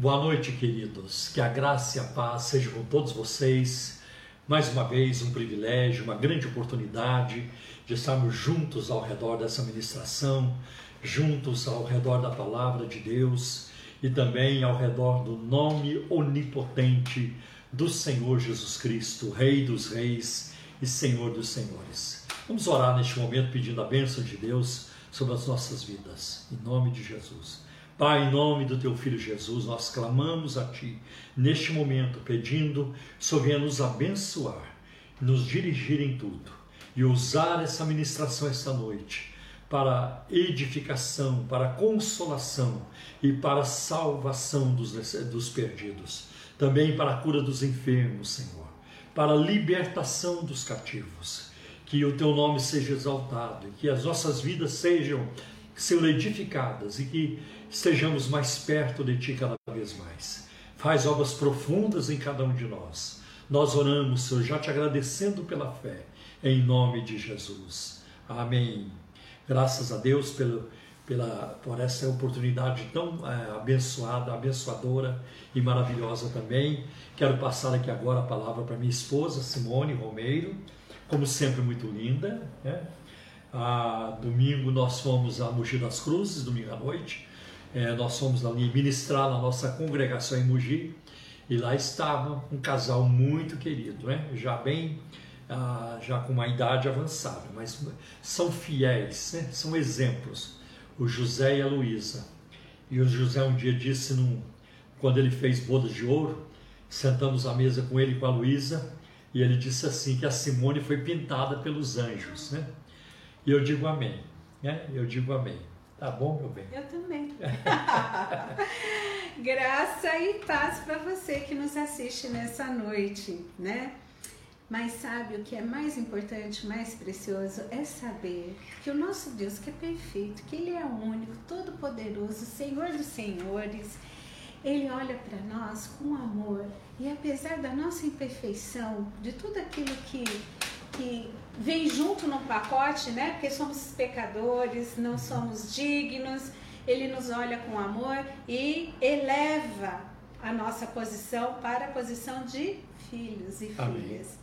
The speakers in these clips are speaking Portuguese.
Boa noite, queridos. Que a graça e a paz sejam com todos vocês. Mais uma vez, um privilégio, uma grande oportunidade de estarmos juntos ao redor dessa ministração, juntos ao redor da palavra de Deus e também ao redor do nome onipotente do Senhor Jesus Cristo, Rei dos Reis e Senhor dos Senhores. Vamos orar neste momento pedindo a bênção de Deus sobre as nossas vidas, em nome de Jesus. Pai, em nome do teu filho Jesus, nós clamamos a ti neste momento, pedindo que venha nos abençoar, nos dirigir em tudo e usar essa ministração esta noite para edificação, para consolação e para salvação dos, dos perdidos, também para a cura dos enfermos, Senhor, para a libertação dos cativos. Que o teu nome seja exaltado e que as nossas vidas sejam, sejam edificadas e que estejamos mais perto de Ti cada vez mais. Faz obras profundas em cada um de nós. Nós oramos, Senhor, já te agradecendo pela fé, em nome de Jesus. Amém. Graças a Deus pelo, pela, por essa oportunidade tão é, abençoada, abençoadora e maravilhosa também. Quero passar aqui agora a palavra para minha esposa, Simone Romeiro, como sempre, muito linda. Né? Ah, domingo nós fomos a Mogi das Cruzes, domingo à noite, é, nós fomos ali ministrar na nossa congregação em Mogi e lá estava um casal muito querido, né? já bem, ah, já com uma idade avançada, mas são fiéis, né? são exemplos, o José e a Luísa. E o José um dia disse, num, quando ele fez bodas de ouro, sentamos à mesa com ele e com a Luísa, e ele disse assim, que a Simone foi pintada pelos anjos. Né? E eu digo amém. Né? Eu digo amém. Tá bom, meu bem? Eu também. Graça e paz para você que nos assiste nessa noite, né? Mas sabe o que é mais importante, mais precioso? É saber que o nosso Deus, que é perfeito, que Ele é único, todo-poderoso, Senhor dos Senhores, Ele olha para nós com amor. E apesar da nossa imperfeição, de tudo aquilo que que vem junto no pacote, né? Porque somos pecadores, não somos dignos. Ele nos olha com amor e eleva a nossa posição para a posição de filhos e Amém. filhas.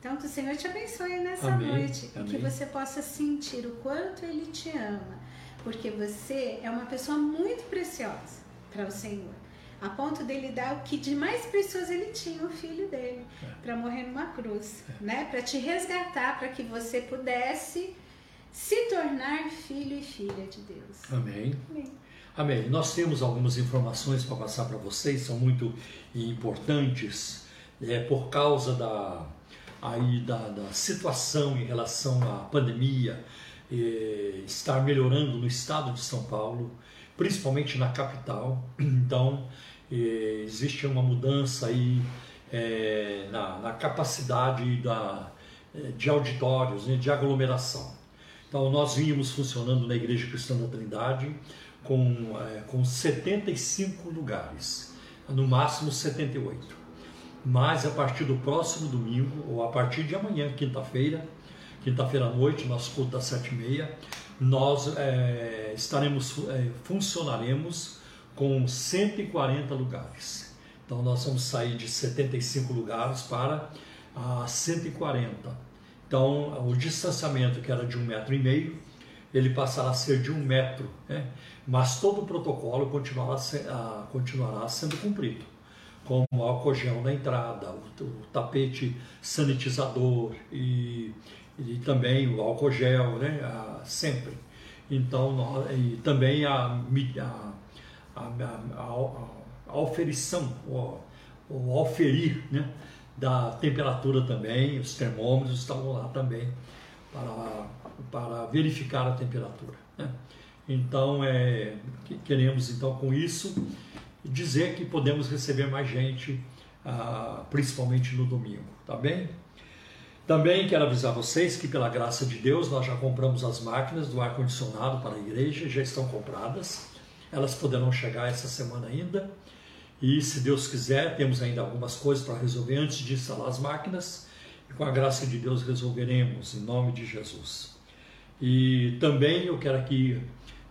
Então, que o Senhor te abençoe nessa Amém. noite Amém. e que você possa sentir o quanto Ele te ama, porque você é uma pessoa muito preciosa para o Senhor a ponto dele dar o que de mais precioso ele tinha, o filho dele, é. para morrer numa cruz, é. né? Para te resgatar, para que você pudesse se tornar filho e filha de Deus. Amém. Amém. Amém. Nós temos algumas informações para passar para vocês, são muito importantes, é, por causa da, aí, da, da situação em relação à pandemia, é, estar melhorando no estado de São Paulo, principalmente na capital. Então, existe uma mudança aí é, na, na, capacidade da, é, de auditórios, né, de aglomeração. Então, nós vínhamos funcionando na Igreja Cristã da Trindade com, é, com 75 lugares, no máximo 78. Mas a partir do próximo domingo, ou a partir de amanhã, quinta-feira, quinta-feira à noite, nosso culto das sete e meia, nós é, estaremos, é, funcionaremos com 140 lugares. Então nós vamos sair de 75 lugares para a 140. Então o distanciamento que era de um metro e meio, ele passará a ser de um metro, né? mas todo o protocolo continuará, continuará sendo cumprido, como o álcool gel na entrada, o, o tapete sanitizador e, e, também o álcool gel, né? sempre. Então, e também a, a a, a, a, oferição, o, o oferir né, da temperatura também, os termômetros estavam lá também para, para verificar a temperatura. Né? Então, é, queremos então com isso dizer que podemos receber mais gente, ah, principalmente no domingo, tá bem? Também quero avisar vocês que, pela graça de Deus, nós já compramos as máquinas do ar-condicionado para a igreja, já estão compradas. Elas poderão chegar essa semana ainda. E se Deus quiser, temos ainda algumas coisas para resolver antes de instalar as máquinas. E com a graça de Deus resolveremos, em nome de Jesus. E também eu quero aqui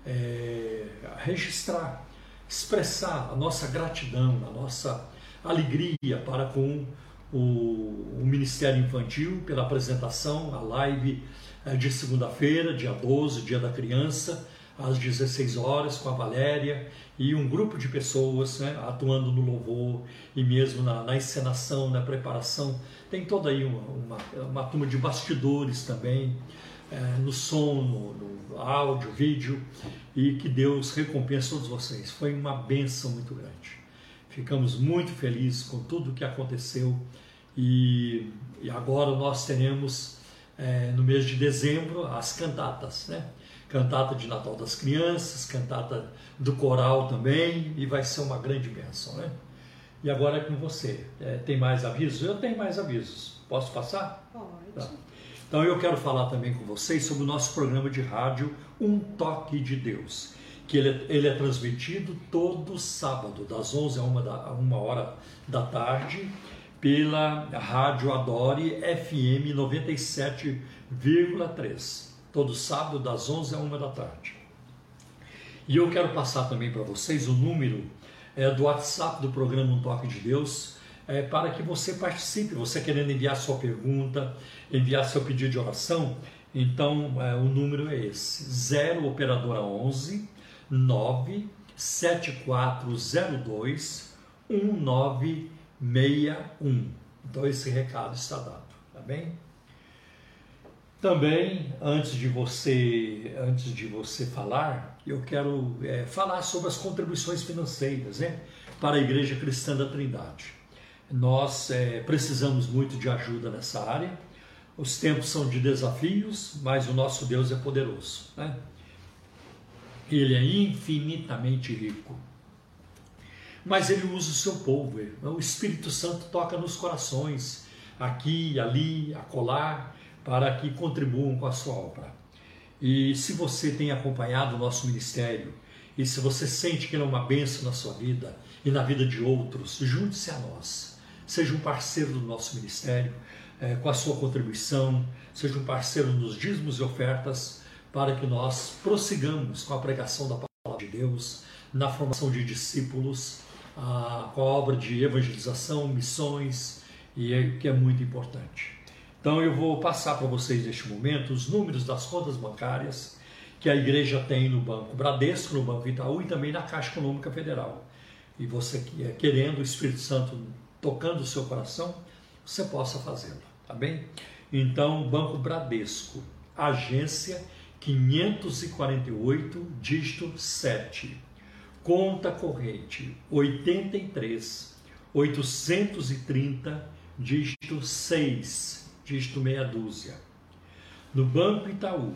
é, registrar expressar a nossa gratidão, a nossa alegria para com o, o Ministério Infantil pela apresentação, a live eh, de segunda-feira, dia 12, dia da criança, às 16 horas, com a Valéria e um grupo de pessoas né, atuando no louvor e mesmo na, na, encenação, na preparação. Tem toda aí uma, uma, uma turma de bastidores também, é, no som, no, no, áudio, vídeo, e que Deus recompense todos vocês. Foi uma benção muito grande. Ficamos muito felizes com tudo o que aconteceu e, e agora nós teremos é, no mês de dezembro as cantatas, né? Cantata de Natal das Crianças, cantata do coral também, e vai ser uma grande bênção, né? E agora é com você. É, tem mais avisos? Eu tenho mais avisos. Posso passar? Pode. Tá. Então eu quero falar também com vocês sobre o nosso programa de rádio Um Toque de Deus, que ele é, ele é transmitido todo sábado, das 11 a 1, da, a 1 hora da tarde, pela Rádio Adore FM 97,3 todo sábado das 11 a 1 da tarde. E eu quero passar também para vocês o número é, do WhatsApp do programa Um Toque de Deus, é, para que você participe, você querendo enviar sua pergunta, enviar seu pedido de oração, então é, o número é esse, 0 operadora 11 9 7402 1961. Então esse recado está dado, tá bem? Também, antes de você, antes de você falar, eu quero é, falar sobre as contribuições financeiras né, para a Igreja Cristã da Trindade. Nós é, precisamos muito de ajuda nessa área. Os tempos são de desafios, mas o nosso Deus é poderoso. Né? Ele é infinitamente rico. Mas ele usa o seu povo. O Espírito Santo toca nos corações, aqui, ali, acolá para que contribuam com a sua obra. E se você tem acompanhado o nosso ministério, e se você sente que ele é uma benção na sua vida e na vida de outros, junte-se a nós. Seja um parceiro do nosso ministério, é, com a sua contribuição, seja um parceiro nos dízimos e ofertas, para que nós prossigamos com a pregação da palavra de Deus, na formação de discípulos, a, com a obra de evangelização, missões, e é, que é muito importante. Então eu vou passar para vocês neste momento os números das contas bancárias que a igreja tem no Banco Bradesco, no Banco Itaú e também na Caixa Econômica Federal. E você é, querendo o Espírito Santo tocando o seu coração, você possa fazê-lo, tá bem? Então, Banco Bradesco, agência 548, dígito 7. Conta corrente 83 830, dígito 6 dígito meia dúzia. No Banco Itaú,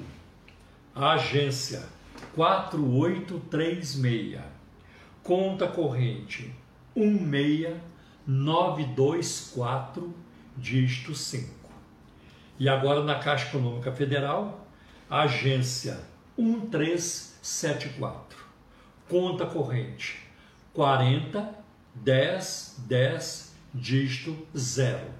a agência 4836, conta corrente 16924, dígito 5. E agora na Caixa Econômica Federal, a agência 1374, conta corrente 40 10 10 dígito 0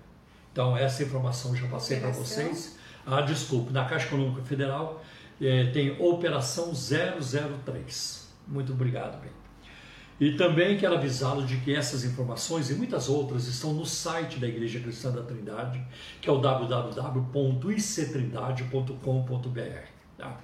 então, essa informação eu já passei para vocês. Ah, desculpe, na Caixa Econômica Federal é, tem Operação 003. Muito obrigado, bem. E também quero avisá-lo de que essas informações e muitas outras estão no site da Igreja Cristã da Trindade, que é o www.ictrindade.com.br. Tá?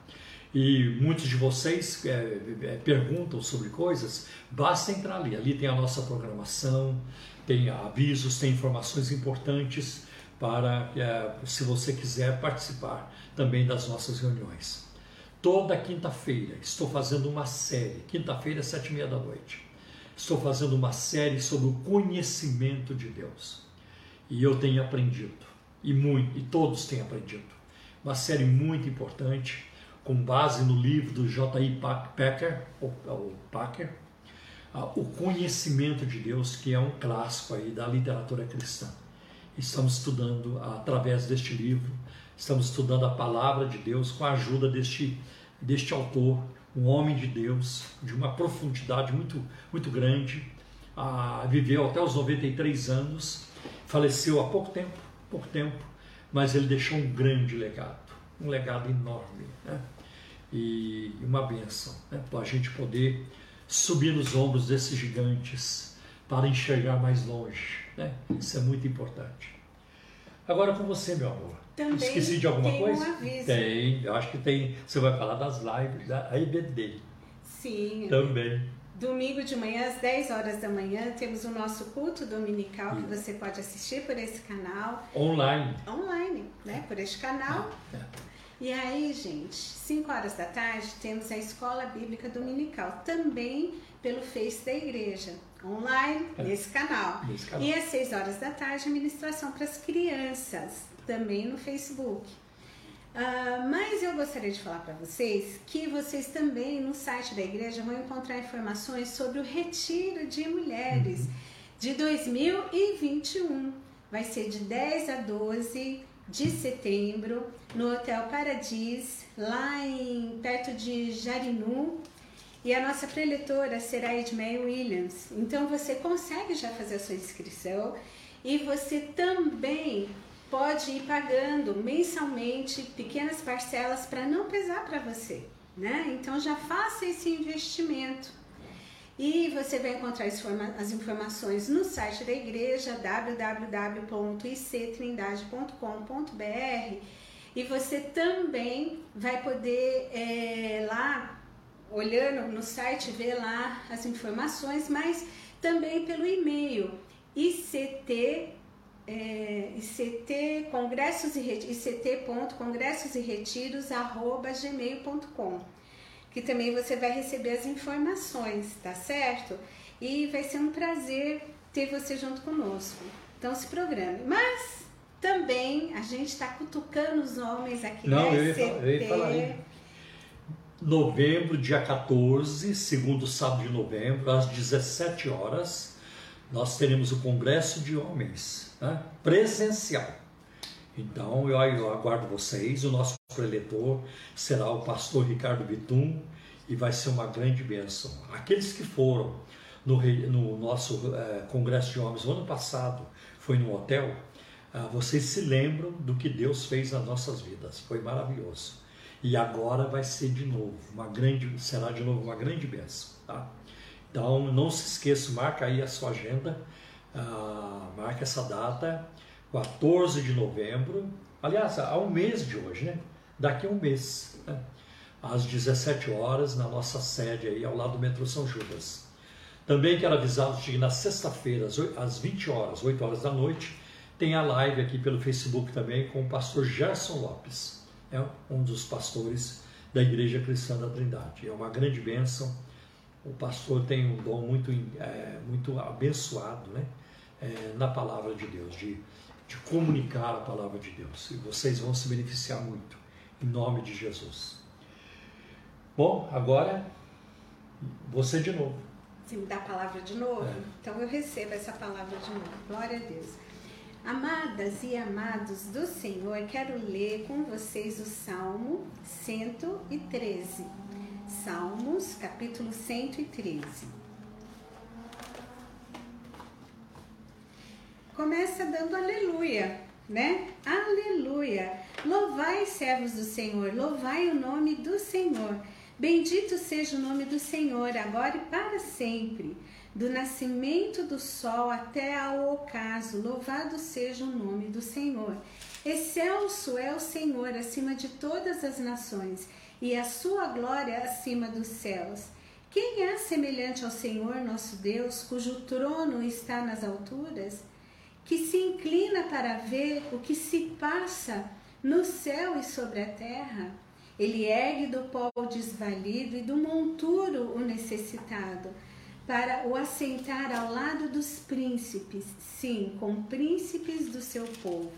E muitos de vocês é, é, perguntam sobre coisas, basta entrar ali. Ali tem a nossa programação, tem avisos, tem informações importantes para é, se você quiser participar também das nossas reuniões. Toda quinta-feira estou fazendo uma série, quinta-feira, sete e meia da noite. Estou fazendo uma série sobre o conhecimento de Deus. E eu tenho aprendido, e muito, e todos têm aprendido. Uma série muito importante, com base no livro do J.I. Packer, o Packer, o conhecimento de Deus, que é um clássico aí da literatura cristã. Estamos estudando através deste livro, estamos estudando a palavra de Deus com a ajuda deste, deste autor, um homem de Deus, de uma profundidade muito, muito grande, ah, viveu até os 93 anos, faleceu há pouco tempo, pouco tempo, mas ele deixou um grande legado, um legado enorme, né? E uma benção, né? para a gente poder subir nos ombros desses gigantes para enxergar mais longe. Né? Isso é muito importante. Agora com você, meu amor. Também Esqueci de alguma tem coisa? um aviso. Tem, eu acho que tem. Você vai falar das lives da IBD Sim. também. Domingo de manhã, às 10 horas da manhã, temos o nosso culto dominical que você pode assistir por esse canal, Online. online, né? Por este canal. É. E aí, gente, 5 horas da tarde, temos a Escola Bíblica Dominical, também pelo Face da Igreja, online, É. nesse canal. Nesse canal. E às 6 horas da tarde, a ministração para as crianças, também no Facebook. Ah, mas eu gostaria de falar para vocês que vocês também no site da igreja vão encontrar informações sobre o retiro de mulheres de 2021. Vai ser de 10 a 12 de setembro no Hotel Paradis, lá em perto de Jarinu. E a nossa preletora será Edmei Williams. Então você consegue já fazer a sua inscrição e você também pode ir pagando mensalmente pequenas parcelas para não pesar para você, né? Então já faça esse investimento. E você vai encontrar as informações no site da igreja www.ictrindade.com.br e você também vai poder é, lá olhando no site ver lá as informações, mas também pelo e-mail ict é, ICT congressos e Re- ict.congressos e retiros arroba gmail.com que também você vai receber as informações, tá certo? E vai ser um prazer ter você junto conosco. Então se programe. Mas também a gente está cutucando os homens aqui Não, da eu ia, falar- eu ia falar aí. Novembro, dia 14, segundo sábado de novembro, às 17 horas, nós teremos o Congresso de Homens, né? presencial. Então, eu, eu aguardo vocês. O nosso preletor será o pastor Ricardo Bitum e vai ser uma grande bênção. Aqueles que foram no, no nosso eh, Congresso de Homens no ano passado, foi no hotel, vocês se lembram do que Deus fez nas nossas vidas. Foi maravilhoso. E agora vai ser de novo, uma grande, será de novo uma grande bênção. Tá? Então, não se esqueça, marca aí a sua agenda, ah, marca essa data, 14 de novembro, aliás, há um mês de hoje, né? Daqui a um mês, né? às 17 horas, na nossa sede aí, ao lado do metrô São Judas. Também quero avisá-los que na sexta-feira, às 20 horas, 8 horas da noite, tem a live aqui pelo Facebook também com o pastor Gerson Lopes, é um dos pastores da Igreja Cristã da Trindade. É uma grande bênção. O pastor tem um dom muito, é, muito abençoado né? É, na palavra de Deus, de, de comunicar a palavra de Deus. E vocês vão se beneficiar muito, em nome de Jesus. Bom, agora você de novo. Se me dá a palavra de novo, É. então eu recebo essa palavra de novo. Glória a Deus. Amadas e amados do Senhor, quero ler com vocês o Salmo 113. Salmos, capítulo 113. Começa dando aleluia, né? Aleluia! Louvai, servos do Senhor, louvai o nome do Senhor. Bendito seja o nome do Senhor, agora e para sempre. Do nascimento do sol até ao ocaso, louvado seja o nome do Senhor. Excelso é o Senhor acima de todas as nações, e a sua glória acima dos céus. Quem é semelhante ao Senhor nosso Deus, cujo trono está nas alturas? que se inclina para ver o que se passa no céu e sobre a terra. Ele ergue do pó o desvalido e do monturo o necessitado, para o assentar ao lado dos príncipes, sim, com príncipes do seu povo.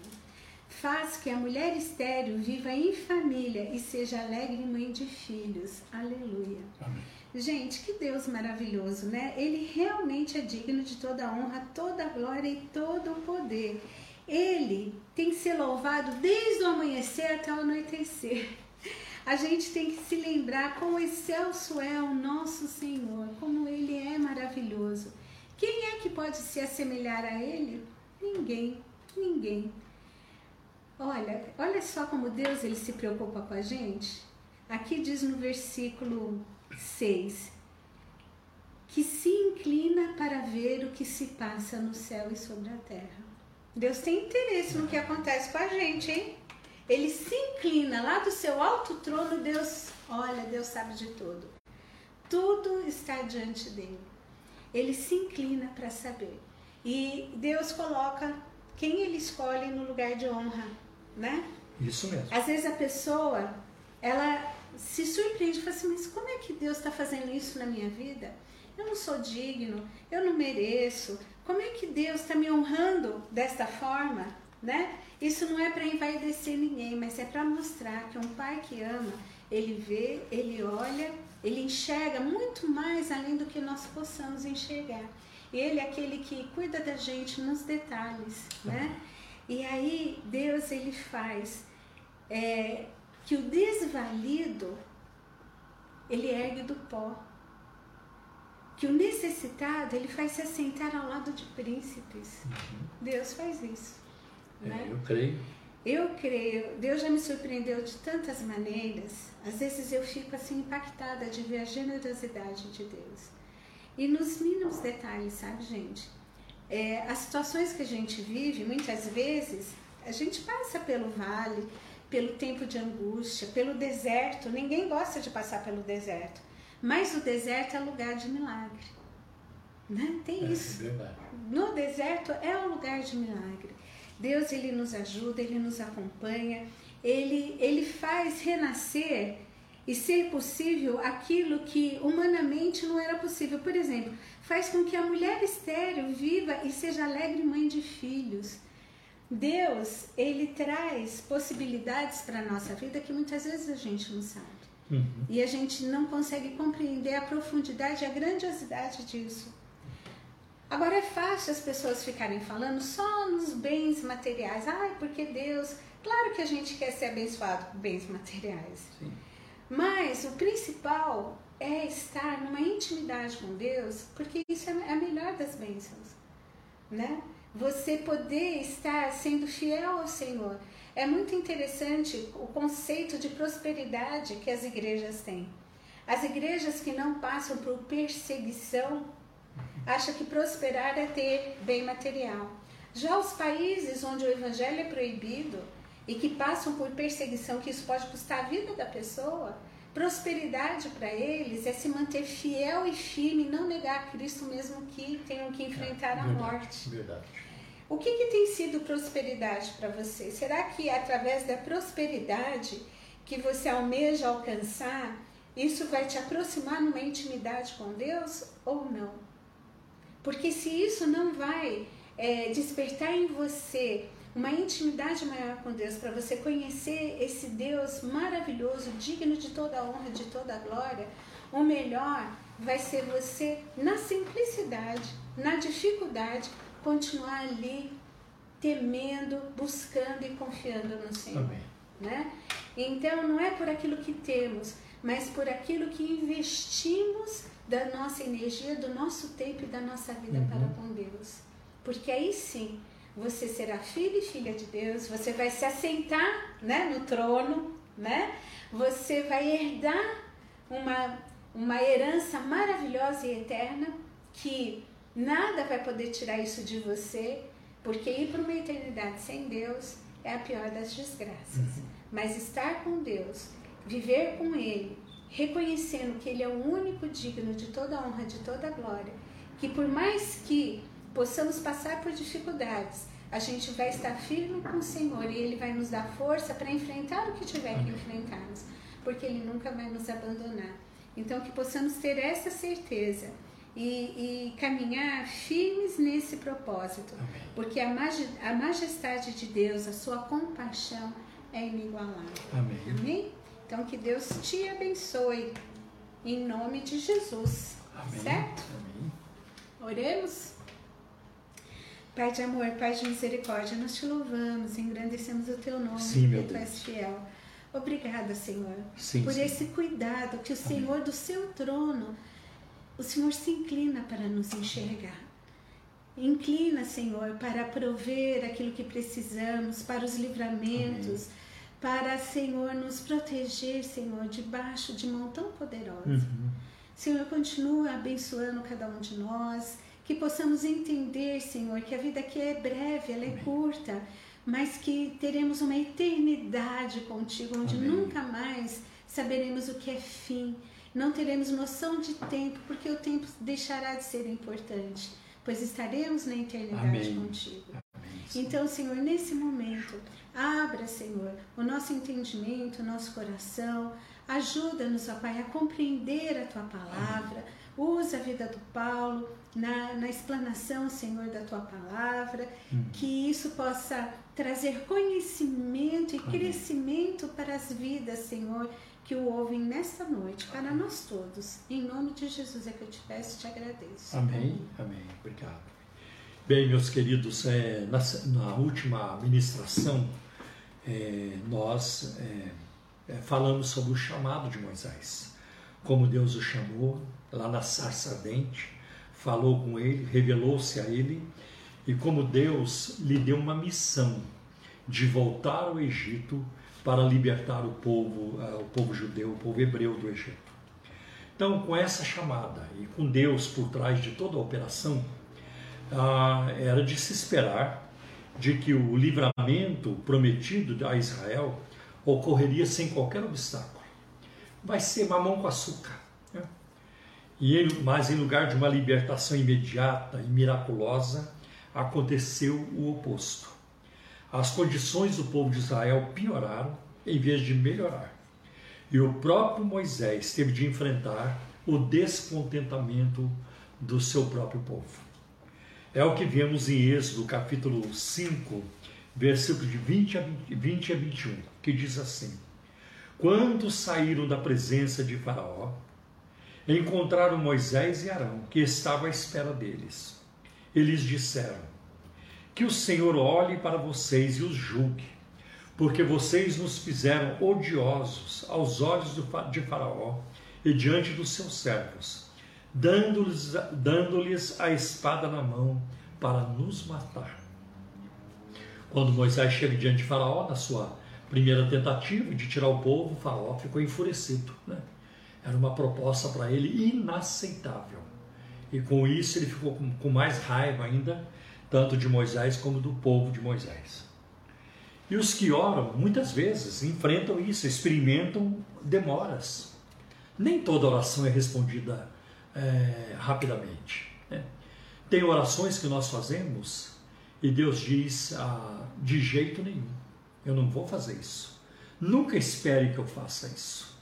Faz que a mulher estéril viva em família e seja alegre mãe de filhos. Aleluia. Amém. Gente, que Deus maravilhoso, né? Ele realmente é digno de toda a honra, toda a glória e todo o poder. Ele tem que ser louvado desde o amanhecer até o anoitecer. A gente tem que se lembrar como excelso é o nosso Senhor, como ele é maravilhoso. Quem é que pode se assemelhar a ele? Ninguém, ninguém. Olha, olha só como Deus ele se preocupa com a gente. Aqui diz no versículo 6: que se inclina para ver o que se passa no céu e sobre a terra. Deus tem interesse no que acontece com a gente, hein? Ele se inclina lá do seu alto trono, Deus, olha, Deus sabe de tudo. Tudo está diante dele. Ele se inclina para saber. E Deus coloca quem ele escolhe no lugar de honra, né? Isso mesmo. Às vezes a pessoa, ela se surpreende e fala assim, mas como é que Deus está fazendo isso na minha vida? Eu não sou digno, eu não mereço. Como é que Deus está me honrando desta forma, né? Isso não é para envaidecer ninguém, mas é para mostrar que um pai que ama, ele vê, ele olha, ele enxerga muito mais além do que nós possamos enxergar. Ele é aquele que cuida da gente nos detalhes, né? E aí Deus ele faz é, que o desvalido ele ergue do pó. Que o necessitado ele faz se assentar ao lado de príncipes. Uhum. Deus faz isso. É, né? Eu creio. Eu creio. Deus já me surpreendeu de tantas maneiras. Às vezes eu fico assim impactada de ver a generosidade de Deus. E nos mínimos detalhes, sabe, gente? É, as situações que a gente vive, muitas vezes, a gente passa pelo vale, pelo tempo de angústia, pelo deserto. Ninguém gosta de passar pelo deserto. Mas o deserto é lugar de milagre. Né? Tem é, isso. É no deserto é um lugar de milagre. Deus ele nos ajuda, ele nos acompanha, ele, ele faz renascer e ser possível aquilo que humanamente não era possível. Por exemplo, faz com que a mulher estéril viva e seja alegre mãe de filhos. Deus, ele traz possibilidades para a nossa vida que muitas vezes a gente não sabe. Uhum. E a gente não consegue compreender a profundidade e a grandiosidade disso. Agora é fácil as pessoas ficarem falando só nos bens materiais. Ai, porque Deus. Claro que a gente quer ser abençoado com bens materiais. Sim. Mas o principal é estar numa intimidade com Deus, porque isso é a melhor das bênçãos, né? Você poder estar sendo fiel ao Senhor. É muito interessante o conceito de prosperidade que as igrejas têm. As igrejas que não passam por perseguição acham que prosperar é ter bem material. Já os países onde o evangelho é proibido, e que passam por perseguição, que isso pode custar a vida da pessoa, prosperidade para eles é se manter fiel e firme, não negar Cristo mesmo que tenham que enfrentar a morte. Verdade. O que, que tem sido prosperidade para você? Será que é através da prosperidade que você almeja alcançar, isso vai te aproximar numa intimidade com Deus ou não? Porque se isso não vai é, despertar em você uma intimidade maior com Deus, para você conhecer esse Deus maravilhoso, digno de toda a honra, de toda a glória, o melhor vai ser você, na simplicidade, na dificuldade, continuar ali temendo, buscando e confiando no Senhor. Amém. Né? Então, não é por aquilo que temos, mas por aquilo que investimos da nossa energia, do nosso tempo e da nossa vida uhum. para com Deus. Porque aí sim você será filho e filha de Deus, você vai se assentar né, no trono, né? você vai herdar uma, uma herança maravilhosa e eterna que nada vai poder tirar isso de você, porque ir para uma eternidade sem Deus é a pior das desgraças. Uhum. Mas estar com Deus, viver com Ele, reconhecendo que Ele é o único digno de toda honra, de toda glória, que por mais que possamos passar por dificuldades, a gente vai estar firme com o Senhor e Ele vai nos dar força para enfrentar o que tiver que enfrentarmos, porque Ele nunca vai nos abandonar. Então, que possamos ter essa certeza e, e caminhar firmes nesse propósito, Amém. porque a, maj a majestade de Deus, a sua compaixão é inigualável. Amém. Amém? Então, que Deus te abençoe, em nome de Jesus. Amém. Certo? Amém. Oremos? Pai de amor, Pai de misericórdia, nós te louvamos, engrandecemos o teu nome, sim, porque tu és fiel. Obrigada, Senhor, sim, por sim. esse cuidado que o Amém. Senhor do seu trono, o Senhor se inclina para nos enxergar. Inclina, Senhor, para prover aquilo que precisamos, para os livramentos, Amém. Para, Senhor, nos proteger, Senhor, debaixo de mão tão poderosa. Uhum. Senhor, continua abençoando cada um de nós, que possamos entender, Senhor, que a vida aqui é breve, ela é Amém. curta, mas que teremos uma eternidade contigo, onde Amém. nunca mais saberemos o que é fim, não teremos noção de tempo, porque o tempo deixará de ser importante, pois estaremos na eternidade Amém. contigo. Então, Senhor, nesse momento, abra, Senhor, o nosso entendimento, o nosso coração, ajuda-nos, ó Pai, a compreender a tua palavra. Usa a vida do Paulo na, na explanação, Senhor, da tua palavra, hum. que isso possa trazer conhecimento e Amém. crescimento para as vidas, Senhor, que o ouvem nesta noite, para nós todos. Em nome de Jesus é que eu te peço e te agradeço. Amém. Amém. Obrigado. Bem, meus queridos, é, na, na, última ministração, é, nós é, é, falamos sobre o chamado de Moisés. Como Deus o chamou, lá na sarça ardente, falou com ele, revelou-se a ele, e como Deus lhe deu uma missão de voltar ao Egito para libertar o povo, uh, o povo judeu, o povo hebreu do Egito. Então, com essa chamada e com Deus por trás de toda a operação, uh, era de se esperar de que o livramento prometido a Israel ocorreria sem qualquer obstáculo. Vai ser mamão com açúcar. Né? E ele, mas em lugar de uma libertação imediata e miraculosa, aconteceu o oposto as condições do povo de Israel pioraram em vez de melhorar. E o próprio Moisés teve de enfrentar o descontentamento do seu próprio povo. É o que vemos em Êxodo, capítulo 5, versículo de 20 a, 20, 20 a 21, que diz assim: Quando saíram da presença de Faraó, encontraram Moisés e Arão, que estavam à espera deles. Eles disseram: que o Senhor olhe para vocês e os julgue, porque vocês nos fizeram odiosos aos olhos de Faraó e diante dos seus servos, dando-lhes dando a espada na mão para nos matar. Quando Moisés chega diante de Faraó, na sua primeira tentativa de tirar o povo, Faraó ficou enfurecido. Né? Era uma proposta para ele inaceitável. E com isso ele ficou com, com mais raiva ainda tanto de Moisés como do povo de Moisés. E os que oram, muitas vezes, enfrentam isso, experimentam demoras. Nem toda oração é respondida é, rapidamente. Né? Tem orações que nós fazemos e Deus diz ah, de jeito nenhum, eu não vou fazer isso. Nunca espere que eu faça isso.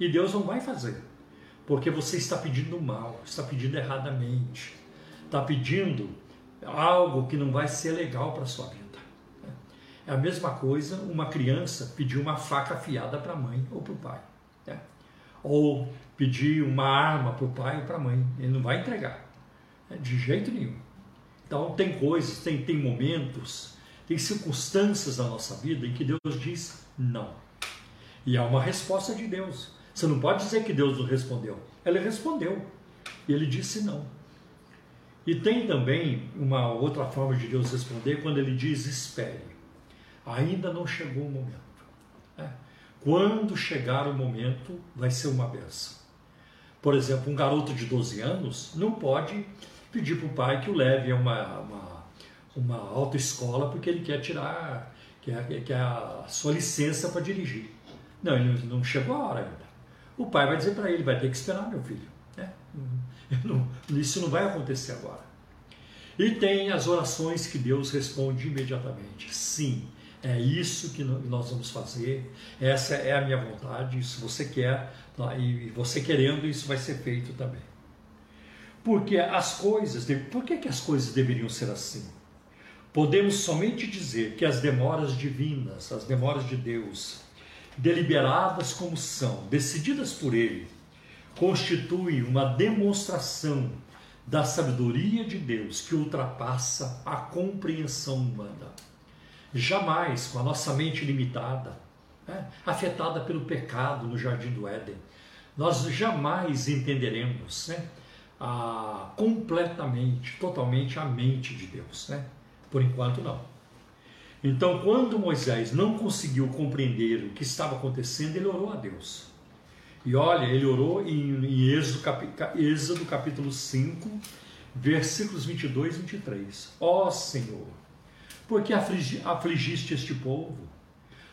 E Deus não vai fazer, porque você está pedindo mal, está pedindo erradamente, está pedindo algo que não vai ser legal para sua vida. É a mesma coisa uma criança pedir uma faca afiada para a mãe ou para o pai. Né? Ou pedir uma arma para o pai ou para a mãe. Ele não vai entregar. Né? De jeito nenhum. Então tem coisas, tem, tem momentos, tem circunstâncias na nossa vida em que Deus diz não. E há uma resposta de Deus. Você não pode dizer que Deus não respondeu. Ele respondeu. E ele disse não. E tem também uma outra forma de Deus responder quando ele diz: espere, ainda não chegou o momento. É. Quando chegar o momento, vai ser uma benção. Por exemplo, um garoto de 12 anos não pode pedir para o pai que o leve a uma, uma, uma autoescola porque ele quer tirar quer, quer a sua licença para dirigir. Não, ele não chegou a hora ainda. O pai vai dizer para ele: vai ter que esperar, meu filho. É. Não, isso não vai acontecer agora. E tem as orações que Deus responde imediatamente. Sim, é isso que nós vamos fazer, essa é a minha vontade, isso você quer, tá? e você querendo, isso vai ser feito também. Porque as coisas, por que, que as coisas deveriam ser assim? Podemos somente dizer que as demoras divinas, as demoras de Deus, deliberadas como são, decididas por Ele, constitui uma demonstração da sabedoria de Deus que ultrapassa a compreensão humana. Jamais, com a nossa mente limitada, né, afetada pelo pecado no jardim do Éden, nós jamais entenderemos né, a, completamente, totalmente a mente de Deus. Né? Por enquanto, não. Então, quando Moisés não conseguiu compreender o que estava acontecendo, ele orou a Deus. E olha, ele orou em, em Êxodo, capi, Êxodo capítulo 5, versículos 22 e 23. Ó Senhor, por que afligiste este povo?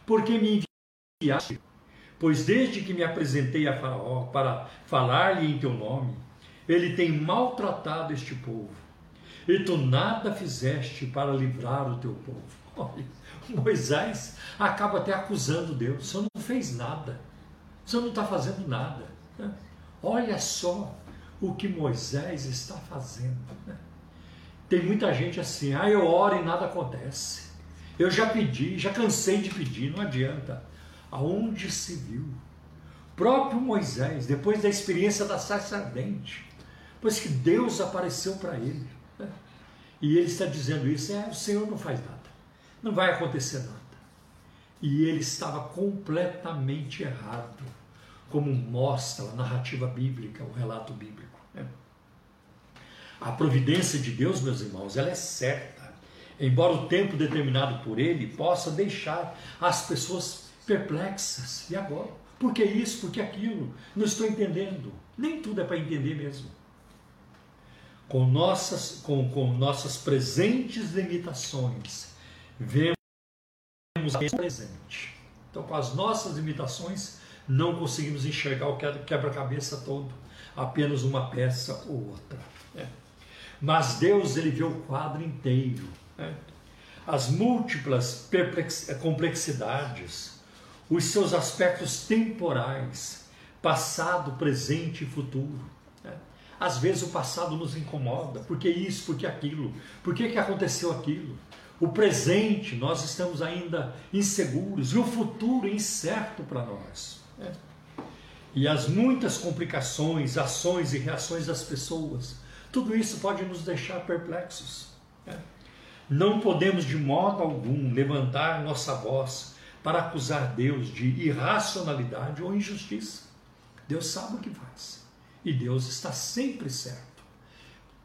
Por que me enviaste? Pois desde que me apresentei a Faraó para falar-lhe em teu nome, ele tem maltratado este povo. E tu nada fizeste para livrar o teu povo. Olha, Moisés acaba até acusando Deus: você não fez nada, você não está fazendo nada. Né? Olha só o que Moisés está fazendo. Tem muita gente assim, ah, eu oro e nada acontece. Eu já pedi, já cansei de pedir, não adianta. Aonde se viu? Próprio Moisés, depois da experiência da sarça ardente, pois que Deus apareceu para ele. Né? E ele está dizendo isso, é, o Senhor não faz nada, não vai acontecer nada. E ele estava completamente errado, como mostra a narrativa bíblica, o relato bíblico. A providência de Deus, meus irmãos, ela é certa. Embora o tempo determinado por Ele possa deixar as pessoas perplexas. E agora? Por que isso? Por que aquilo? Não estou entendendo. Nem tudo é para entender mesmo. Com nossas, com, com nossas presentes limitações, vemos o presente. Então, com as nossas limitações, não conseguimos enxergar o quebra-cabeça todo, apenas uma peça ou outra. Mas Deus ele vê o quadro inteiro. Né? As múltiplas complexidades, os seus aspectos temporais, passado, presente e futuro. Né? Às vezes o passado nos incomoda, por que isso, por que aquilo, por que, que aconteceu aquilo? O presente, nós estamos ainda inseguros, e o futuro incerto para nós. Né? E as muitas complicações, ações e reações das pessoas, tudo isso pode nos deixar perplexos. Né? Não podemos de modo algum levantar nossa voz para acusar Deus de irracionalidade ou injustiça. Deus sabe o que faz e Deus está sempre certo.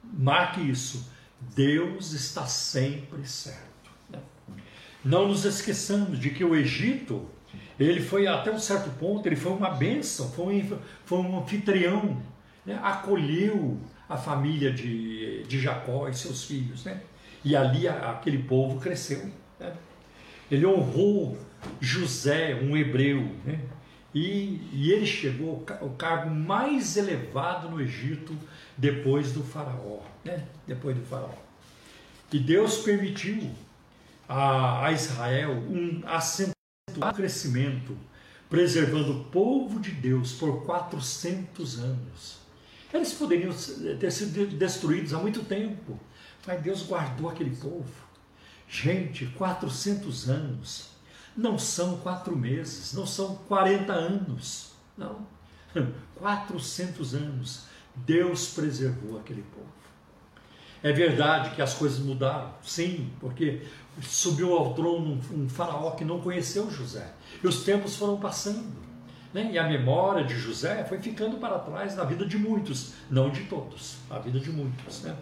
Marque isso: Deus está sempre certo. Né? Não nos esqueçamos de que o Egito, ele foi até um certo ponto, ele foi uma bênção, foi um, foi um anfitrião, né? acolheu a família de, de Jacó e seus filhos, né? E ali aquele povo cresceu. Né? Ele honrou José, um hebreu, né? E, e, ele chegou ao cargo mais elevado no Egito depois do faraó, né? Depois do faraó. E Deus permitiu a, a Israel um acentuado crescimento, preservando o povo de Deus por 400 anos. Eles poderiam ter sido destruídos há muito tempo, mas Deus guardou aquele povo. Gente, 400 anos não são quatro meses, não são 40 anos, não. 400 anos Deus preservou aquele povo. É verdade que as coisas mudaram, sim, porque subiu ao trono um, faraó que não conheceu José. E os tempos foram passando. Né? E a memória de José foi ficando para trás na vida de muitos, não de todos, a vida de muitos. Né?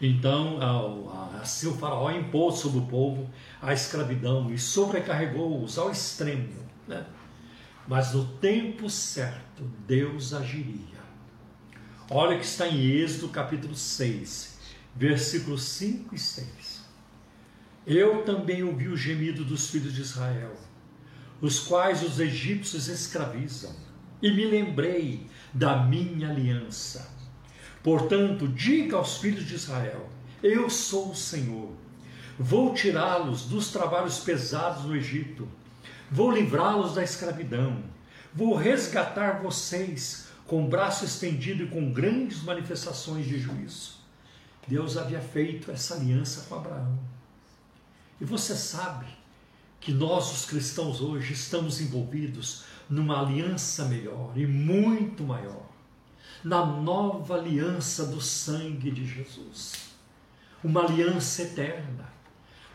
Então, assim o faraó impôs sobre o povo a escravidão e sobrecarregou-os ao extremo. Né? Mas no tempo certo, Deus agiria. Olha que está em Êxodo capítulo 6, versículos 5 e 6. Eu também ouvi o gemido dos filhos de Israel os quais os egípcios escravizam, e me lembrei da minha aliança. Portanto, diga aos filhos de Israel: Eu sou o Senhor. Vou tirá-los dos trabalhos pesados no Egito, vou livrá-los da escravidão, vou resgatar vocês com braço estendido e com grandes manifestações de juízo. Deus havia feito essa aliança com Abraão. E você sabe que nós, os cristãos, hoje estamos envolvidos numa aliança melhor e muito maior na nova aliança do sangue de Jesus. Uma aliança eterna.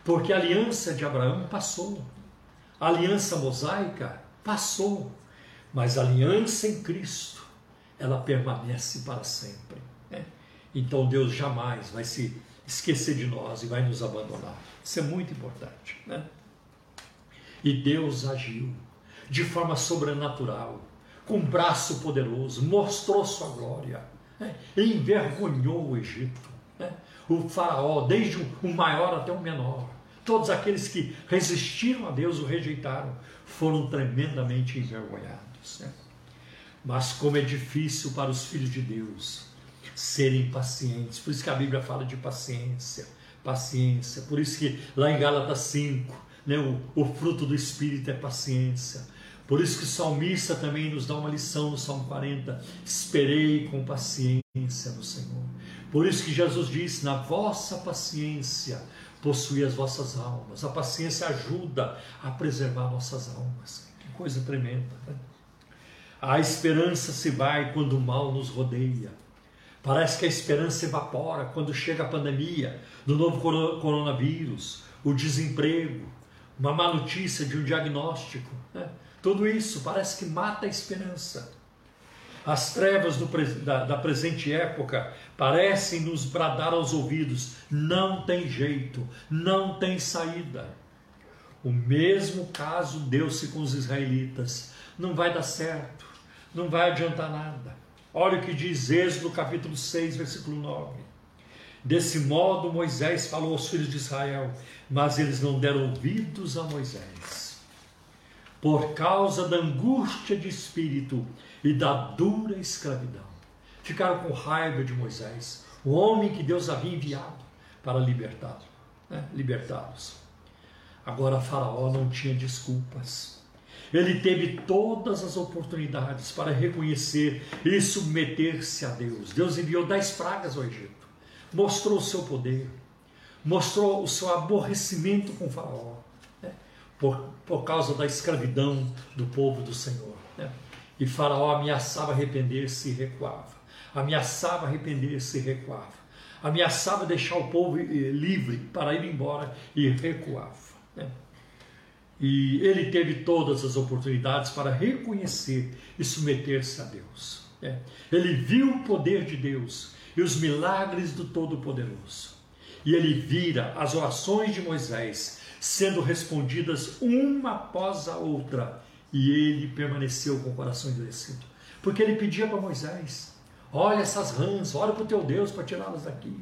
Porque a aliança de Abraão passou, a aliança mosaica passou, mas a aliança em Cristo, ela permanece para sempre. Né? Então Deus jamais vai se esquecer de nós e vai nos abandonar. Isso é muito importante. Né? E Deus agiu de forma sobrenatural, com braço poderoso, mostrou sua glória, né? envergonhou o Egito. Né? O faraó, desde o maior até o menor, todos aqueles que resistiram a Deus, o rejeitaram, foram tremendamente envergonhados. Né? Mas como é difícil para os filhos de Deus serem pacientes, por isso que a Bíblia fala de paciência, paciência, por isso que lá em Gálatas 5, né, o, o fruto do Espírito é paciência. Por isso que o salmista também nos dá uma lição no Salmo 40: esperei com paciência no Senhor. Por isso que Jesus disse: na vossa paciência possuir as vossas almas. A paciência ajuda a preservar nossas almas. Que coisa tremenda. Né? A esperança se vai quando o mal nos rodeia. Parece que a esperança evapora quando chega a pandemia do novo coronavírus, o desemprego, uma má notícia de um diagnóstico. Né? Tudo isso parece que mata a esperança. As trevas do, da, da, presente época parecem nos bradar aos ouvidos: não tem jeito, não tem saída. O mesmo caso deu-se com os israelitas: não vai dar certo, não vai adiantar nada. Olha o que diz Êxodo capítulo 6, versículo 9. Desse modo Moisés falou aos filhos de Israel, mas eles não deram ouvidos a Moisés. Por causa da angústia de espírito e da dura escravidão. Ficaram com raiva de Moisés, o homem que Deus havia enviado para libertá-los. Né? libertá-los. Agora Faraó não tinha desculpas. Ele teve todas as oportunidades para reconhecer e submeter-se a Deus. Deus enviou dez pragas ao Egito mostrou o seu poder, mostrou o seu aborrecimento com Faraó, né? por, por causa da escravidão do povo do Senhor. Né? E Faraó ameaçava arrepender-se e recuava, ameaçava arrepender-se e recuava, ameaçava deixar o povo eh, livre para ir embora e recuava. Né? E ele teve todas as oportunidades para reconhecer e submeter-se a Deus. Né? Ele viu o poder de Deus e os milagres do Todo-Poderoso. E ele vira as orações de Moisés sendo respondidas uma após a outra, e ele permaneceu com o coração endurecido. Porque ele pedia para Moisés: Olha essas rãs, olha para o teu Deus para tirá-las daqui.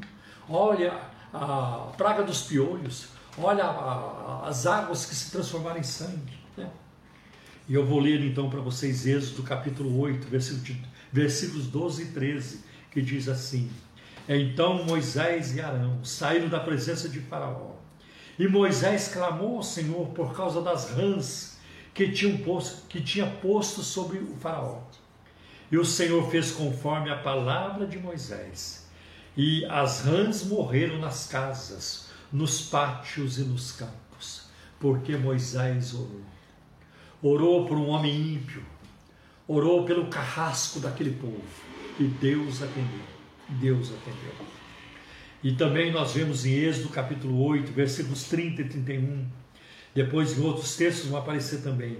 Olha a praga dos piolhos, olha as águas que se transformaram em sangue. Né? E eu vou ler então para vocês Êxodo capítulo 8, versículos 12 e 13 que diz assim: Então Moisés e Arão saíram da presença de Faraó. E Moisés clamou ao Senhor por causa das rãs que, tinham posto, que tinha posto sobre o Faraó. E o Senhor fez conforme a palavra de Moisés. E as rãs morreram nas casas, nos pátios e nos campos, porque Moisés orou. Orou por um homem ímpio, orou pelo carrasco daquele povo e Deus atendeu. Deus atendeu. E também nós vemos em Êxodo capítulo 8, versículos 30 e 31. Depois em outros textos vão aparecer também.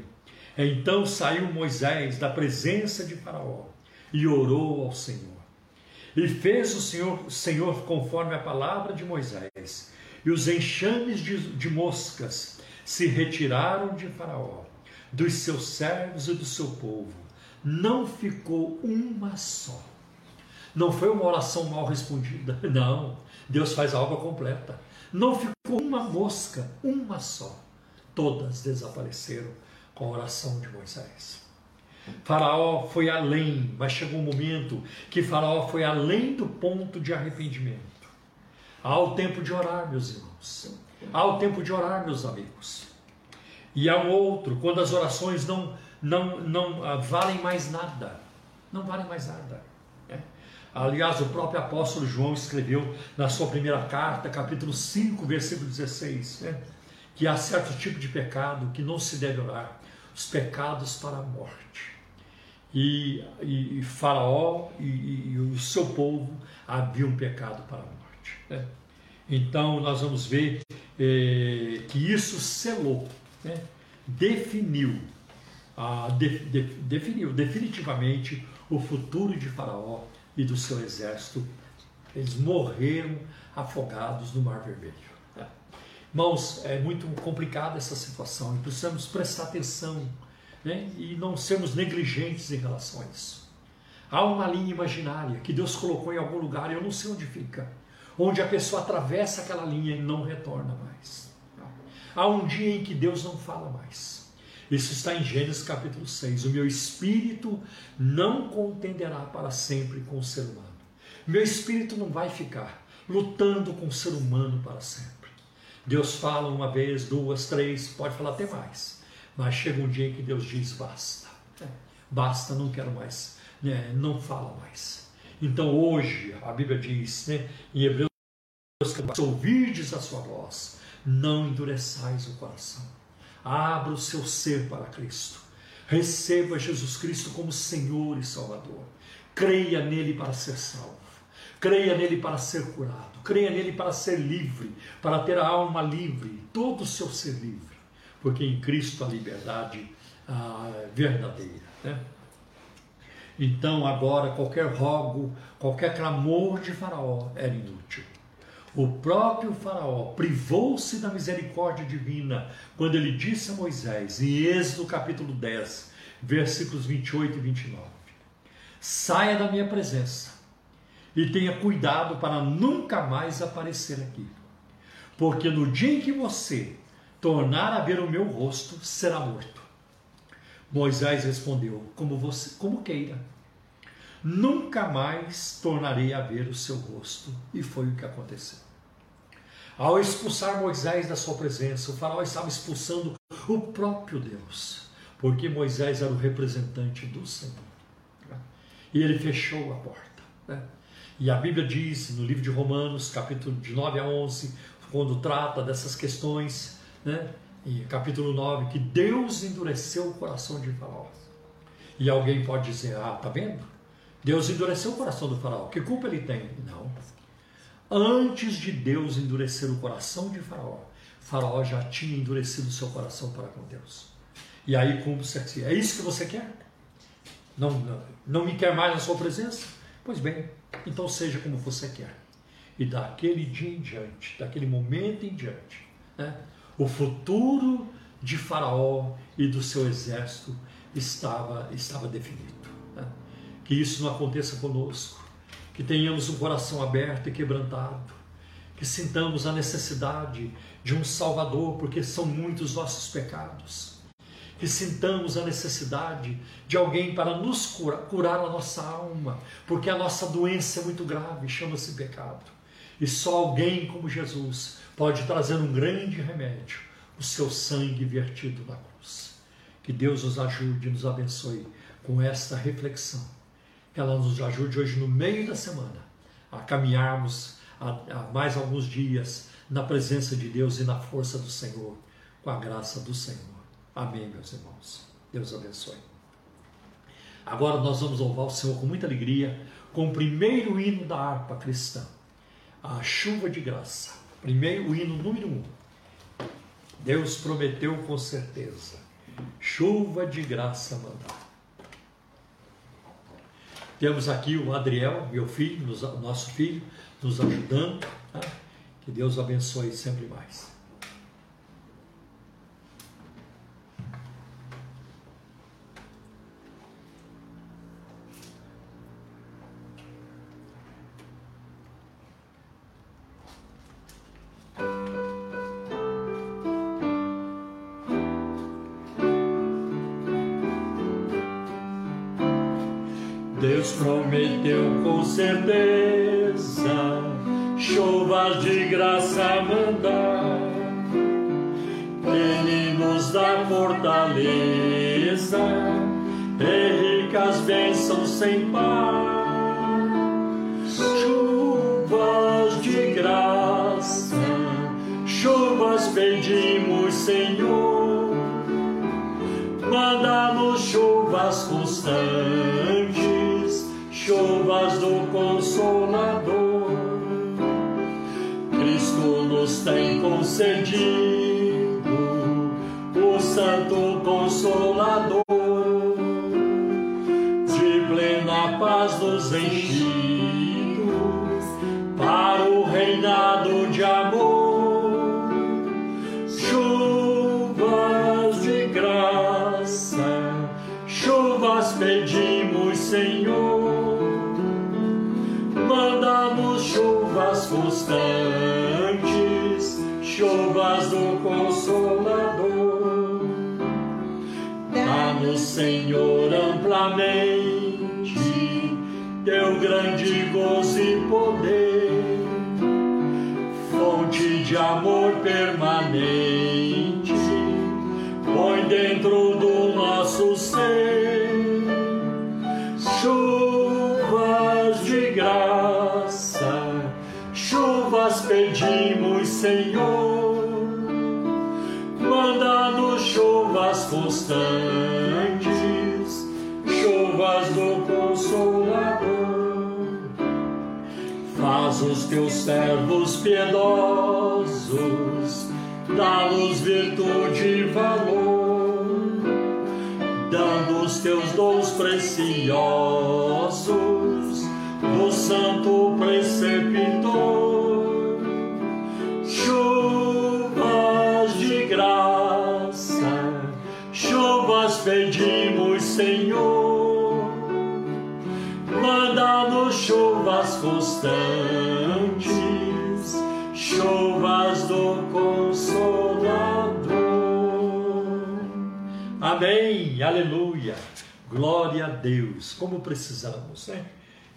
Então saiu Moisés da presença de Faraó e orou ao Senhor. E fez o Senhor, Senhor conforme a palavra de Moisés. E os enxames de, de moscas se retiraram de Faraó, dos seus servos e do seu povo não ficou uma só. Não foi uma oração mal respondida, não. Deus faz a obra completa. Não ficou uma mosca, uma só. Todas desapareceram com a oração de Moisés. Faraó foi além, mas chegou um momento que Faraó foi além do ponto de arrependimento. Há o tempo de orar, meus irmãos. Há o tempo de orar, meus amigos. E há um outro, quando as orações não não, não ah, valem mais nada. Não valem mais nada. Né? Aliás, o próprio apóstolo João escreveu na sua primeira carta, capítulo 5, versículo 16, né? que há certo tipo de pecado que não se deve orar, os pecados para a morte. E, e, e Faraó e, e, o seu povo havia um pecado para a morte. Né? Então nós vamos ver eh, que isso selou, né? definiu ah, de, de, definiu definitivamente o futuro de Faraó e do seu exército. Eles morreram afogados no Mar Vermelho. Irmãos, é muito complicada essa situação e precisamos prestar atenção né? e não sermos negligentes em relação a isso. Há uma linha imaginária que Deus colocou em algum lugar, e eu não sei onde fica, onde a pessoa atravessa aquela linha e não retorna mais. Há um dia em que Deus não fala mais. Isso está em Gênesis capítulo 6. O meu espírito não contenderá para sempre com o ser humano. Meu espírito não vai ficar lutando com o ser humano para sempre. Deus fala uma vez, duas, três, pode falar até mais. Mas chega um dia em que Deus diz: basta. Basta, não quero mais. Né? Não fala mais. Então hoje, a Bíblia diz né, em Hebreus: se ouvirdes a sua voz, não endureçais o coração. Abra o seu ser para Cristo. Receba Jesus Cristo como Senhor e Salvador. Creia nele para ser salvo. Creia nele para ser curado. Creia nele para ser livre, para ter a alma livre, todo o seu ser livre. Porque em Cristo a liberdade ah, verdadeira. Né? Então, agora, qualquer rogo, qualquer clamor de Faraó era inútil. O próprio Faraó privou-se da misericórdia divina quando ele disse a Moisés, em Êxodo capítulo 10, versículos 28 e 29: Saia da minha presença e tenha cuidado para nunca mais aparecer aqui, porque no dia em que você tornar a ver o meu rosto, será morto. Moisés respondeu: Como você, como queira. Nunca mais tornarei a ver o seu rosto. E foi o que aconteceu. Ao expulsar Moisés da sua presença, o faraó estava expulsando o próprio Deus, porque Moisés era o representante do Senhor. E ele fechou a porta. Né? E a Bíblia diz no livro de Romanos, capítulo de 9 a 11, quando trata dessas questões, né? e capítulo 9, que Deus endureceu o coração de Faraó. E alguém pode dizer: Ah, tá vendo? Deus endureceu o coração do Faraó. Que culpa ele tem? Não. Antes de Deus endurecer o coração de Faraó, Faraó já tinha endurecido seu coração para com Deus. E aí cumpre-se É isso que você quer? Não, não, não me quer mais na sua presença? Pois bem, então seja como você quer. E daquele dia em diante, daquele momento em diante, né, o futuro de Faraó e do seu exército estava, estava definido. Que isso não aconteça conosco que tenhamos um coração aberto e quebrantado, que sintamos a necessidade de um Salvador, porque são muitos nossos pecados, que sintamos a necessidade de alguém para nos curar, curar a nossa alma, porque a nossa doença é muito grave, chama-se pecado. E só alguém como Jesus pode trazer um grande remédio, o seu sangue vertido na cruz. Que Deus nos ajude e nos abençoe com esta reflexão que ela nos ajude hoje no meio da semana a caminharmos a, a mais alguns dias na presença de Deus e na força do Senhor, com a graça do Senhor. Amém, meus irmãos. Deus abençoe. Agora nós vamos louvar o Senhor com muita alegria com o primeiro hino da harpa cristã, a chuva de graça. Primeiro hino número um. Deus prometeu com certeza, chuva de graça mandar. Temos aqui o Adriel, meu filho, nosso filho, nos ajudando. Tá? Que Deus abençoe sempre mais. Tem concedido o Santo Consolador, teus servos piedosos, dá-los virtude e valor, dando os teus dons preciosos do Santo Preceptor. Chuvas de graça, chuvas pedimos, Senhor. Manda-nos chuvas constantes, Aleluia, glória a Deus. Como precisamos, né?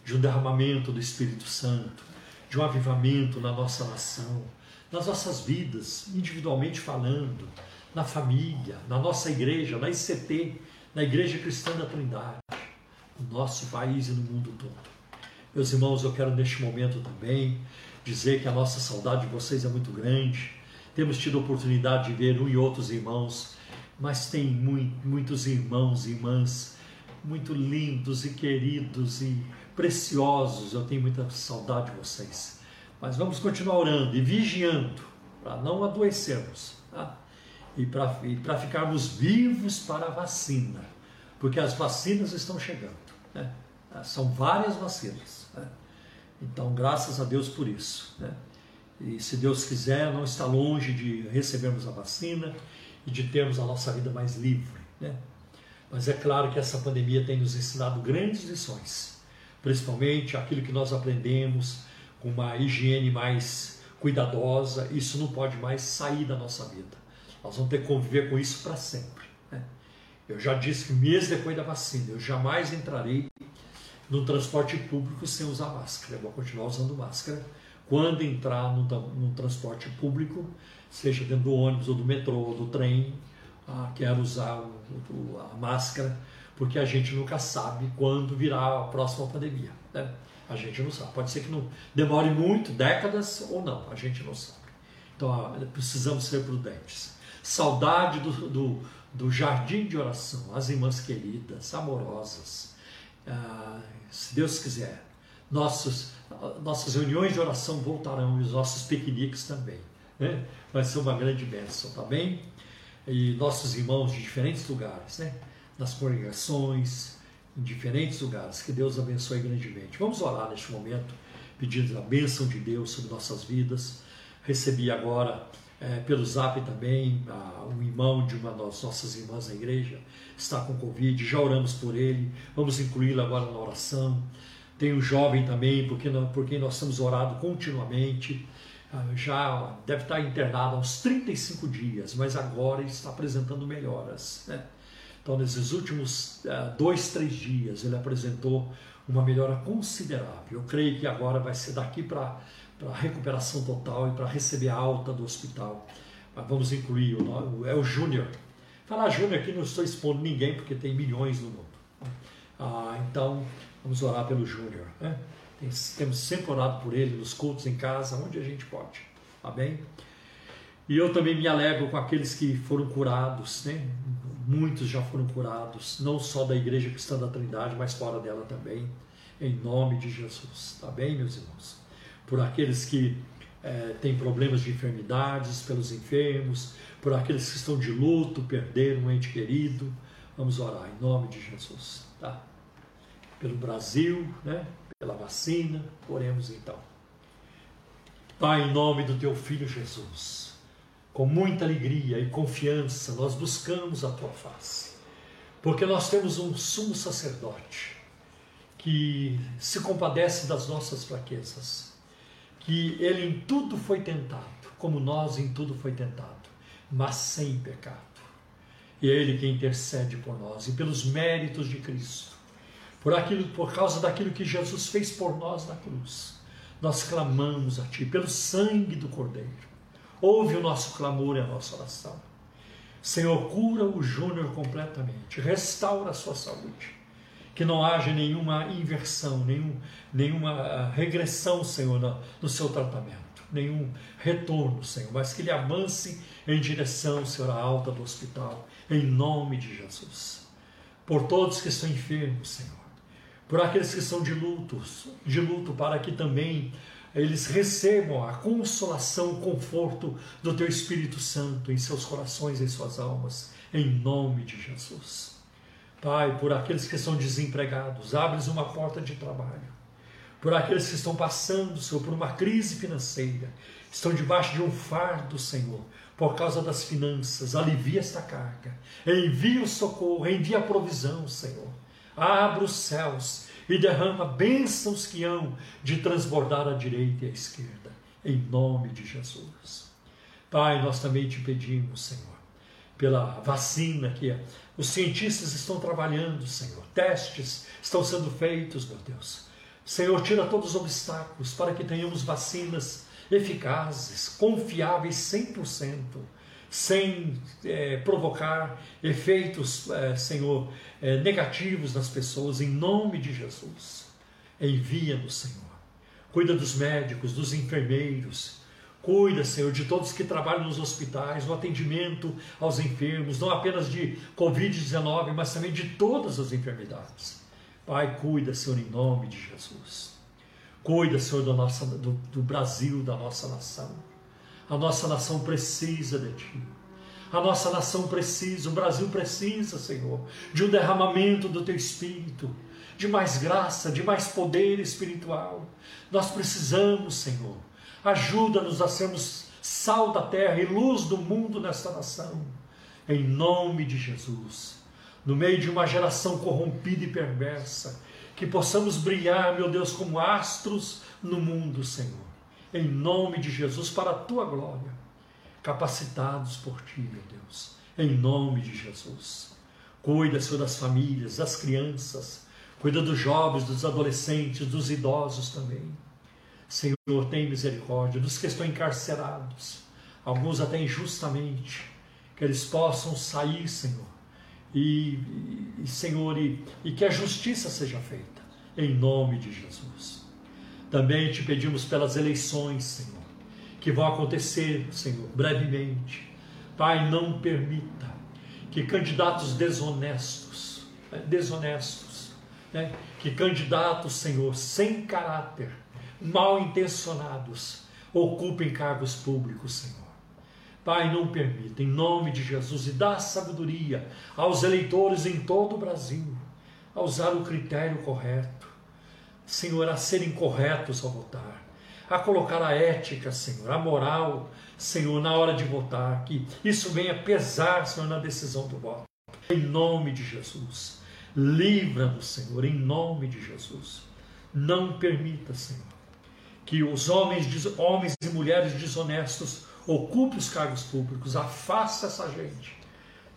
De um derramamento do Espírito Santo, de um avivamento na nossa nação, nas nossas vidas, individualmente falando, na família, na nossa igreja, na ICT, na Igreja Cristã da Trindade, no nosso país e no mundo todo. Meus irmãos, eu quero neste momento também dizer que a nossa saudade de vocês é muito grande. Temos tido a oportunidade de ver um e outros irmãos, mas tem muito, muitos irmãos e irmãs muito lindos e queridos e preciosos. Eu tenho muita saudade de vocês. Mas vamos continuar orando e vigiando para não adoecermos tá? e para ficarmos vivos para a vacina, porque as vacinas estão chegando. Né? São várias vacinas. Né? Então, graças a Deus por isso. Né? E se Deus quiser, não está longe de recebermos a vacina e de termos a nossa vida mais livre. Né? Mas é claro que essa pandemia tem nos ensinado grandes lições, principalmente aquilo que nós aprendemos com uma higiene mais cuidadosa. Isso não pode mais sair da nossa vida. Nós vamos ter que conviver com isso para sempre. Né? Eu já disse que mês depois da vacina, eu jamais entrarei no transporte público sem usar máscara. Eu vou continuar usando máscara quando entrar no, no transporte público, seja dentro do ônibus ou do metrô ou do trem, ah, quero usar o, a máscara, porque a gente nunca sabe quando virá a próxima pandemia. Né? A gente não sabe. Pode ser que não demore muito, décadas ou não, a gente não sabe. Então ah, precisamos ser prudentes. Saudade do, do, do jardim de oração, as irmãs queridas, amorosas. Ah, se Deus quiser, nossos, nossas reuniões de oração voltarão e os nossos piqueniques também. Né? Vai ser uma grande bênção, tá bem? E nossos irmãos de diferentes lugares, né? nas congregações, em diferentes lugares. Que Deus abençoe grandemente. Vamos orar neste momento, pedindo a bênção de Deus sobre nossas vidas. Recebi agora é, pelo zap também a, um irmão de uma das nossas irmãs da igreja está com Covid, já oramos por ele, vamos incluí-lo agora na oração. Tem um jovem também, porque quem nós temos orado continuamente, já deve estar internado há uns 35 dias, mas agora está apresentando melhoras. Né? Então, nesses últimos uh, dois, três dias, ele apresentou uma melhora considerável. Eu creio que agora vai ser daqui para a recuperação total e para receber a alta do hospital. Mas vamos incluir, o, é o Júnior. Falar Júnior aqui não estou expondo ninguém, porque tem milhões no mundo. Ah, então, vamos orar pelo Júnior. Né? Temos sempre orado por ele nos cultos em casa, onde a gente pode. Amém? E eu também me alegro com aqueles que foram curados, né? Muitos já foram curados, não só da Igreja Cristã da Trindade, mas fora dela também, em nome de Jesus. Tá bem, meus irmãos? Por aqueles que é, têm problemas de enfermidades, pelos enfermos, por aqueles que estão de luto, perderam um ente querido. Vamos orar em nome de Jesus, tá? Pelo Brasil, né? Pela vacina, oremos então. Pai, em nome do teu filho Jesus com muita alegria e confiança, nós buscamos a tua face, porque nós temos um sumo sacerdote que se compadece das nossas fraquezas, que ele em tudo foi tentado, como nós em tudo foi tentado, mas sem pecado. E é Ele que intercede por nós e pelos méritos de Cristo, por aquilo, por causa daquilo que Jesus fez por nós na cruz. Nós clamamos a Ti pelo sangue do Cordeiro. Ouve o nosso clamor e a nossa oração. Senhor, cura o Júnior completamente, restaura a sua saúde. Que não haja nenhuma inversão, nenhum, nenhuma ah, regressão, Senhor, no, no seu tratamento, nenhum retorno, Senhor, mas que ele avance em direção, Senhor, à alta do hospital, em nome de Jesus. Por todos que estão enfermos, Senhor, por aqueles que estão de luto, de luto, para que também eles recebam a consolação, o conforto do Teu Espírito Santo em seus corações, em suas almas, em nome de Jesus. Pai, por aqueles que estão desempregados, abres uma porta de trabalho. Por aqueles que estão passando, Senhor, por uma crise financeira, estão debaixo de um fardo, Senhor, por causa das finanças, alivia esta carga, envia o socorro, envia a provisão, Senhor. Abra os céus e derrama bênçãos que hão de transbordar à direita e à esquerda, em nome de Jesus. Pai, nós também te pedimos, Senhor, pela vacina que os cientistas estão trabalhando, Senhor, testes estão sendo feitos, meu Deus. Senhor, tira todos os obstáculos para que tenhamos vacinas eficazes, confiáveis 100%, sem é, provocar efeitos, é, Senhor, é, negativos nas pessoas, em nome de Jesus. Envia-nos, Senhor. Cuida dos médicos, dos enfermeiros. Cuida, Senhor, de todos que trabalham nos hospitais, no atendimento aos enfermos, não apenas de Covid-19, mas também de todas as enfermidades. Pai, cuida, Senhor, em nome de Jesus. Cuida, Senhor, do, nossa, do, do Brasil, da nossa nação. A nossa nação precisa de Ti. A nossa nação precisa, o Brasil precisa, Senhor, de um derramamento do Teu Espírito, de mais graça, de mais poder espiritual. Nós precisamos, Senhor. Ajuda-nos a sermos sal da terra e luz do mundo nesta nação. Em nome de Jesus. No meio de uma geração corrompida e perversa, que possamos brilhar, meu Deus, como astros no mundo, Senhor em nome de Jesus, para a tua glória, capacitados por ti, meu Deus, em nome de Jesus. Cuida, Senhor, das famílias, das crianças, cuida dos jovens, dos adolescentes, dos idosos também. Senhor, tem misericórdia dos que estão encarcerados, alguns até injustamente, que eles possam sair, Senhor, e, e Senhor, e, e que a justiça seja feita, em nome de Jesus. Também te pedimos pelas eleições, Senhor, que vão acontecer, Senhor, brevemente. Pai, não permita que candidatos desonestos, né, desonestos, né, que candidatos, Senhor, sem caráter, mal intencionados, ocupem cargos públicos, Senhor. Pai, não permita, em nome de Jesus, e dá sabedoria aos eleitores em todo o Brasil a usar o critério correto Senhor, a serem corretos ao votar, a colocar a ética, Senhor, a moral, Senhor, na hora de votar, que isso venha pesar, Senhor, na decisão do voto. Em nome de Jesus. Livra-nos, Senhor, em nome de Jesus. Não permita, Senhor, que os homens, homens e mulheres desonestos ocupem os cargos públicos. Afasta essa gente,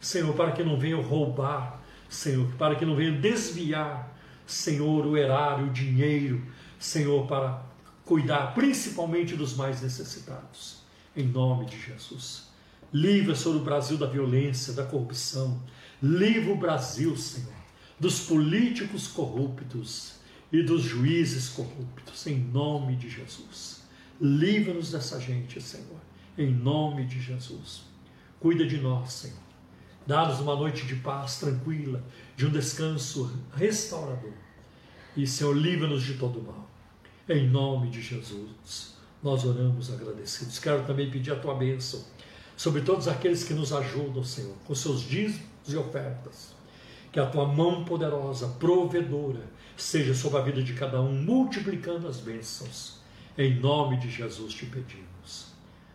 Senhor, para que não venham roubar, Senhor, para que não venham desviar Senhor, o erário, o dinheiro, Senhor, para cuidar principalmente dos mais necessitados. Em nome de Jesus. Livra, Senhor, o Brasil da violência, da corrupção. Livra o Brasil, Senhor, dos políticos corruptos e dos juízes corruptos. Em nome de Jesus. Livra-nos dessa gente, Senhor. Em nome de Jesus. Cuida de nós, Senhor. Dá-nos uma noite de paz tranquila, de um descanso restaurador. E, Senhor, livra-nos de todo mal. Em nome de Jesus, nós oramos agradecidos. Quero também pedir a tua bênção sobre todos aqueles que nos ajudam, Senhor, com seus dízimos e ofertas. Que a tua mão poderosa, provedora, seja sobre a vida de cada um, multiplicando as bênçãos. Em nome de Jesus te pedimos.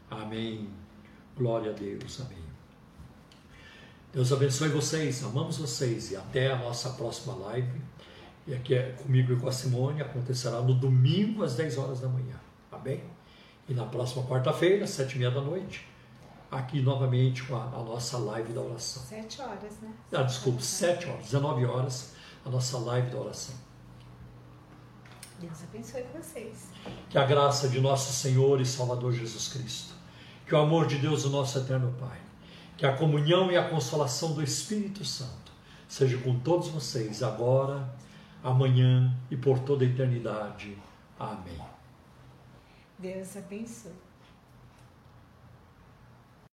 Amém. Glória a Deus. Amém. Deus abençoe vocês, amamos vocês e até a nossa próxima live. E aqui é comigo e com a Simone, acontecerá no domingo às 10 horas da manhã, tá bem? E na próxima quarta-feira, sete e meia da noite, aqui novamente com a, a, nossa live da oração. Sete horas, né? Ah, desculpe, sete horas, 19 horas, a nossa live da oração. Deus abençoe vocês. Que a graça de nosso Senhor e Salvador Jesus Cristo, que o amor de Deus, o nosso eterno Pai, que a comunhão e a consolação do Espírito Santo seja com todos vocês agora, amanhã e por toda a eternidade. Amém. Deus abençoe.